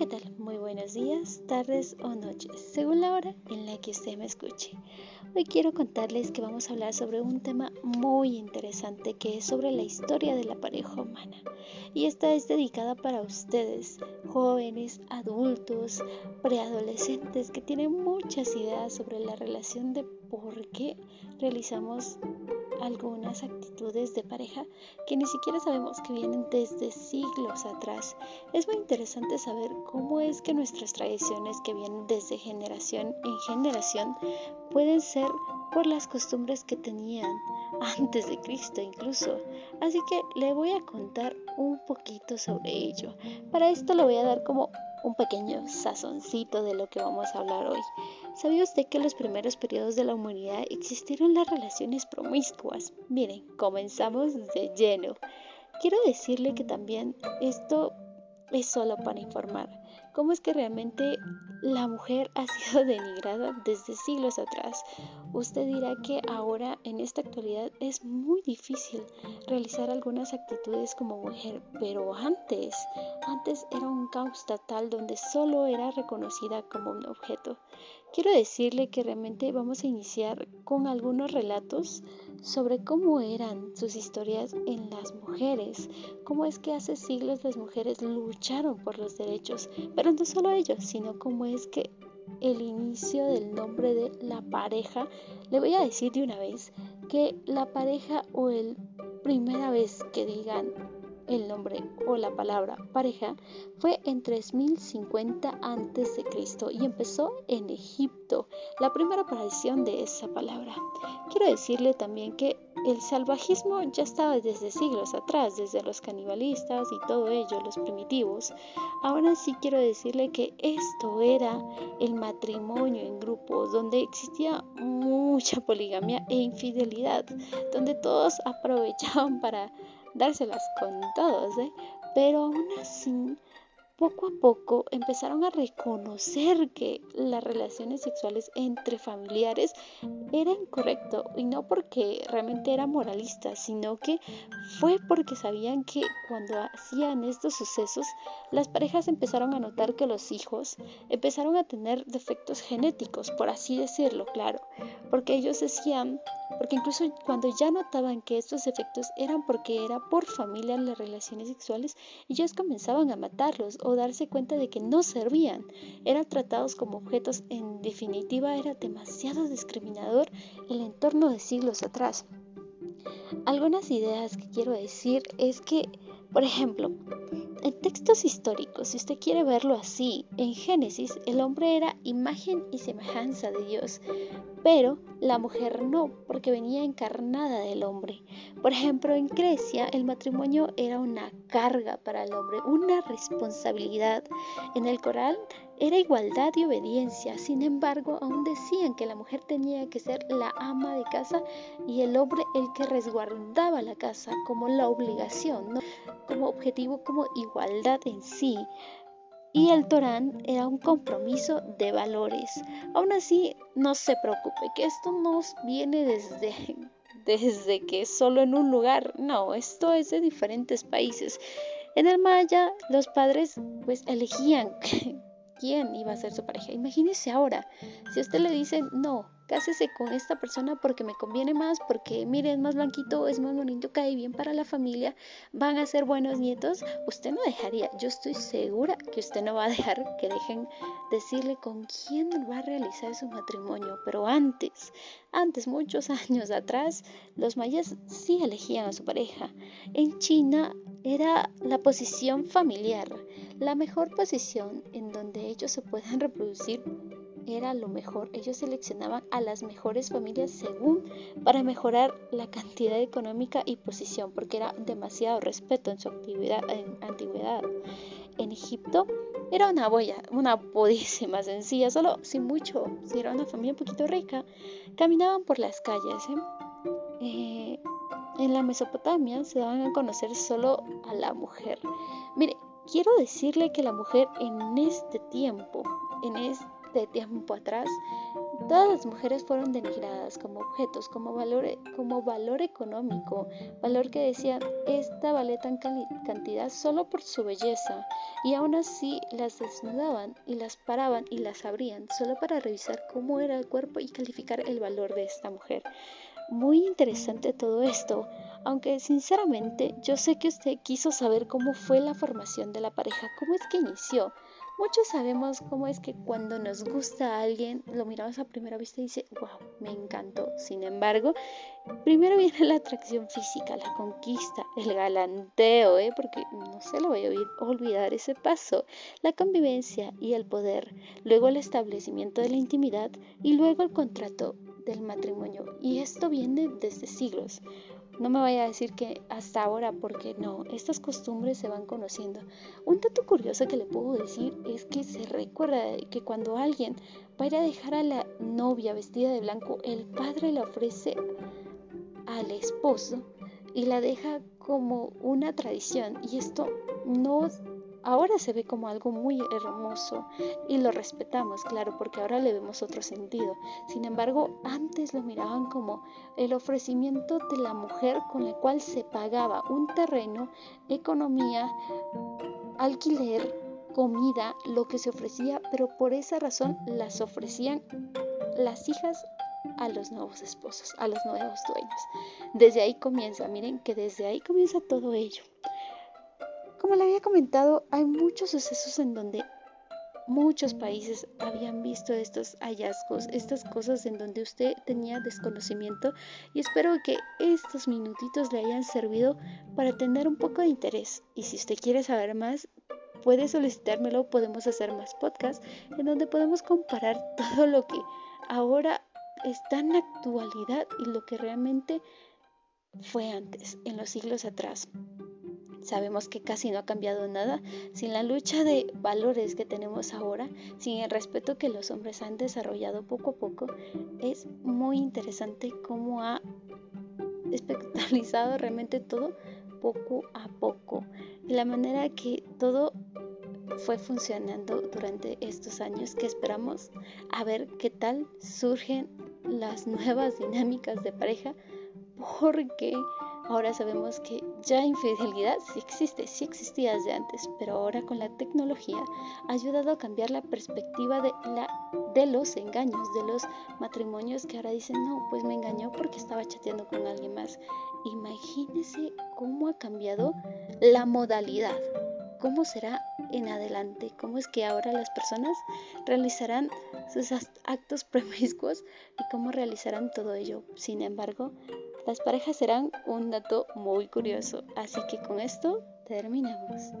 ¿qué tal? Muy buenos días, tardes o noches, según la hora en la que usted me escuche. Hoy quiero contarles que vamos a hablar sobre un tema muy interesante que es sobre la historia de la pareja humana. Y esta es dedicada para ustedes, jóvenes, adultos, preadolescentes que tienen muchas ideas sobre la relación de por qué realizamos algunas actitudes de pareja que ni siquiera sabemos que vienen desde siglos atrás. Es muy interesante saber cómo es que nuestras tradiciones que vienen desde generación en generación pueden ser por las costumbres que tenían antes de Cristo incluso. Así que le voy a contar un poquito sobre ello. Para esto le voy a dar como un pequeño sazoncito de lo que vamos a hablar hoy. ¿Sabía usted que en los primeros periodos de la humanidad existieron las relaciones promiscuas? Miren, comenzamos de lleno. Quiero decirle que también esto es solo para informar. ¿Cómo es que realmente la mujer ha sido denigrada desde siglos atrás? Usted dirá que ahora, en esta actualidad, es muy difícil realizar algunas actitudes como mujer, pero antes, antes era un caos total donde solo era reconocida como un objeto. Quiero decirle que realmente vamos a iniciar con algunos relatos sobre cómo eran sus historias en las mujeres, cómo es que hace siglos las mujeres lucharon por los derechos, pero no solo ellos, sino cómo es que el inicio del nombre de la pareja, le voy a decir de una vez que la pareja o el primera vez que digan el nombre o la palabra pareja fue en 3050 a.C. y empezó en Egipto, la primera aparición de esa palabra. Quiero decirle también que el salvajismo ya estaba desde siglos atrás, desde los canibalistas y todo ello, los primitivos. Ahora sí quiero decirle que esto era el matrimonio en grupos, donde existía mucha poligamia e infidelidad, donde todos aprovechaban para dárselas con todos, ¿eh? pero aún así poco a poco empezaron a reconocer que las relaciones sexuales entre familiares era incorrecto y no porque realmente era moralista, sino que fue porque sabían que cuando hacían estos sucesos, las parejas empezaron a notar que los hijos empezaron a tener defectos genéticos, por así decirlo, claro, porque ellos decían, porque incluso cuando ya notaban que estos defectos eran porque era por familia las relaciones sexuales, ellos comenzaban a matarlos darse cuenta de que no servían, eran tratados como objetos, en definitiva era demasiado discriminador el entorno de siglos atrás. Algunas ideas que quiero decir es que, por ejemplo, en textos históricos, si usted quiere verlo así, en Génesis el hombre era imagen y semejanza de Dios, pero la mujer no, porque venía encarnada del hombre. Por ejemplo, en Grecia el matrimonio era una carga para el hombre, una responsabilidad. En el Corán era igualdad y obediencia, sin embargo, aún decían que la mujer tenía que ser la ama de casa y el hombre el que resguardaba la casa como la obligación, ¿no? como objetivo, como igualdad en sí y el Torán era un compromiso de valores. Aún así, no se preocupe, que esto no viene desde, desde que solo en un lugar, no, esto es de diferentes países. En el Maya, los padres pues elegían quién iba a ser su pareja. Imagínese ahora, si a usted le dicen, no, cásese con esta persona porque me conviene más, porque mire, es más blanquito, es más bonito, cae bien para la familia, van a ser buenos nietos, usted no dejaría, yo estoy segura que usted no va a dejar que dejen decirle con quién va a realizar su matrimonio, pero antes, antes, muchos años atrás, los mayas sí elegían a su pareja. En China era la posición familiar, la mejor posición en donde ellos se puedan reproducir era lo mejor. Ellos seleccionaban a las mejores familias según para mejorar la cantidad económica y posición, porque era demasiado respeto en su actividad, en antigüedad. En Egipto era una boya, una bodísima sencilla, solo sin mucho, si era una familia un poquito rica, caminaban por las calles. ¿eh? Eh, en la Mesopotamia se daban a conocer solo a la mujer. Mire, quiero decirle que la mujer en este tiempo, en este de tiempo atrás Todas las mujeres fueron denigradas como objetos, como valor, como valor económico, valor que decían, esta vale tan cantidad solo por su belleza, y aún así las desnudaban y las paraban y las abrían solo para revisar cómo era el cuerpo y calificar el valor de esta mujer. Muy interesante todo esto, aunque sinceramente yo sé que usted quiso saber cómo fue la formación de la pareja, cómo es que inició. Muchos sabemos cómo es que cuando nos gusta a alguien, lo miramos a primera vista y dice, wow, me encantó. Sin embargo, primero viene la atracción física, la conquista, el galanteo, ¿eh? porque no se lo voy a olvidar ese paso, la convivencia y el poder, luego el establecimiento de la intimidad y luego el contrato del matrimonio. Y esto viene desde siglos. No me vaya a decir que hasta ahora, porque no, estas costumbres se van conociendo. Un dato curioso que le puedo decir es que se recuerda que cuando alguien va a ir a dejar a la novia vestida de blanco, el padre la ofrece al esposo y la deja como una tradición. Y esto no ahora se ve como algo muy hermoso y lo respetamos, claro, porque ahora le vemos otro sentido. Sin embargo, antes lo miraban como el ofrecimiento de la mujer con el cual se pagaba un terreno, economía, alquiler, comida, lo que se ofrecía, pero por esa razón las ofrecían las hijas a los nuevos esposos, a los nuevos dueños. Desde ahí comienza, miren que desde ahí comienza todo ello. Como le había comentado, hay muchos sucesos en donde muchos países habían visto estos hallazgos, estas cosas en donde usted tenía desconocimiento y espero que estos minutitos le hayan servido para tener un poco de interés. Y si usted quiere saber más, puede solicitármelo, podemos hacer más podcasts en donde podemos comparar todo lo que ahora está en la actualidad y lo que realmente fue antes, en los siglos atrás. Sabemos que casi no ha cambiado nada sin la lucha de valores que tenemos ahora, sin el respeto que los hombres han desarrollado poco a poco. Es muy interesante cómo ha espectralizado realmente todo poco a poco. Y la manera que todo fue funcionando durante estos años que esperamos a ver qué tal surgen las nuevas dinámicas de pareja porque Ahora sabemos que ya infidelidad sí existe, sí existía desde antes, pero ahora con la tecnología ha ayudado a cambiar la perspectiva de, la, de los engaños, de los matrimonios que ahora dicen, no, pues me engañó porque estaba chateando con alguien más. Imagínense cómo ha cambiado la modalidad, cómo será en adelante, cómo es que ahora las personas realizarán sus actos promiscuos y cómo realizarán todo ello. Sin embargo, las parejas serán un dato muy curioso, así que con esto terminamos.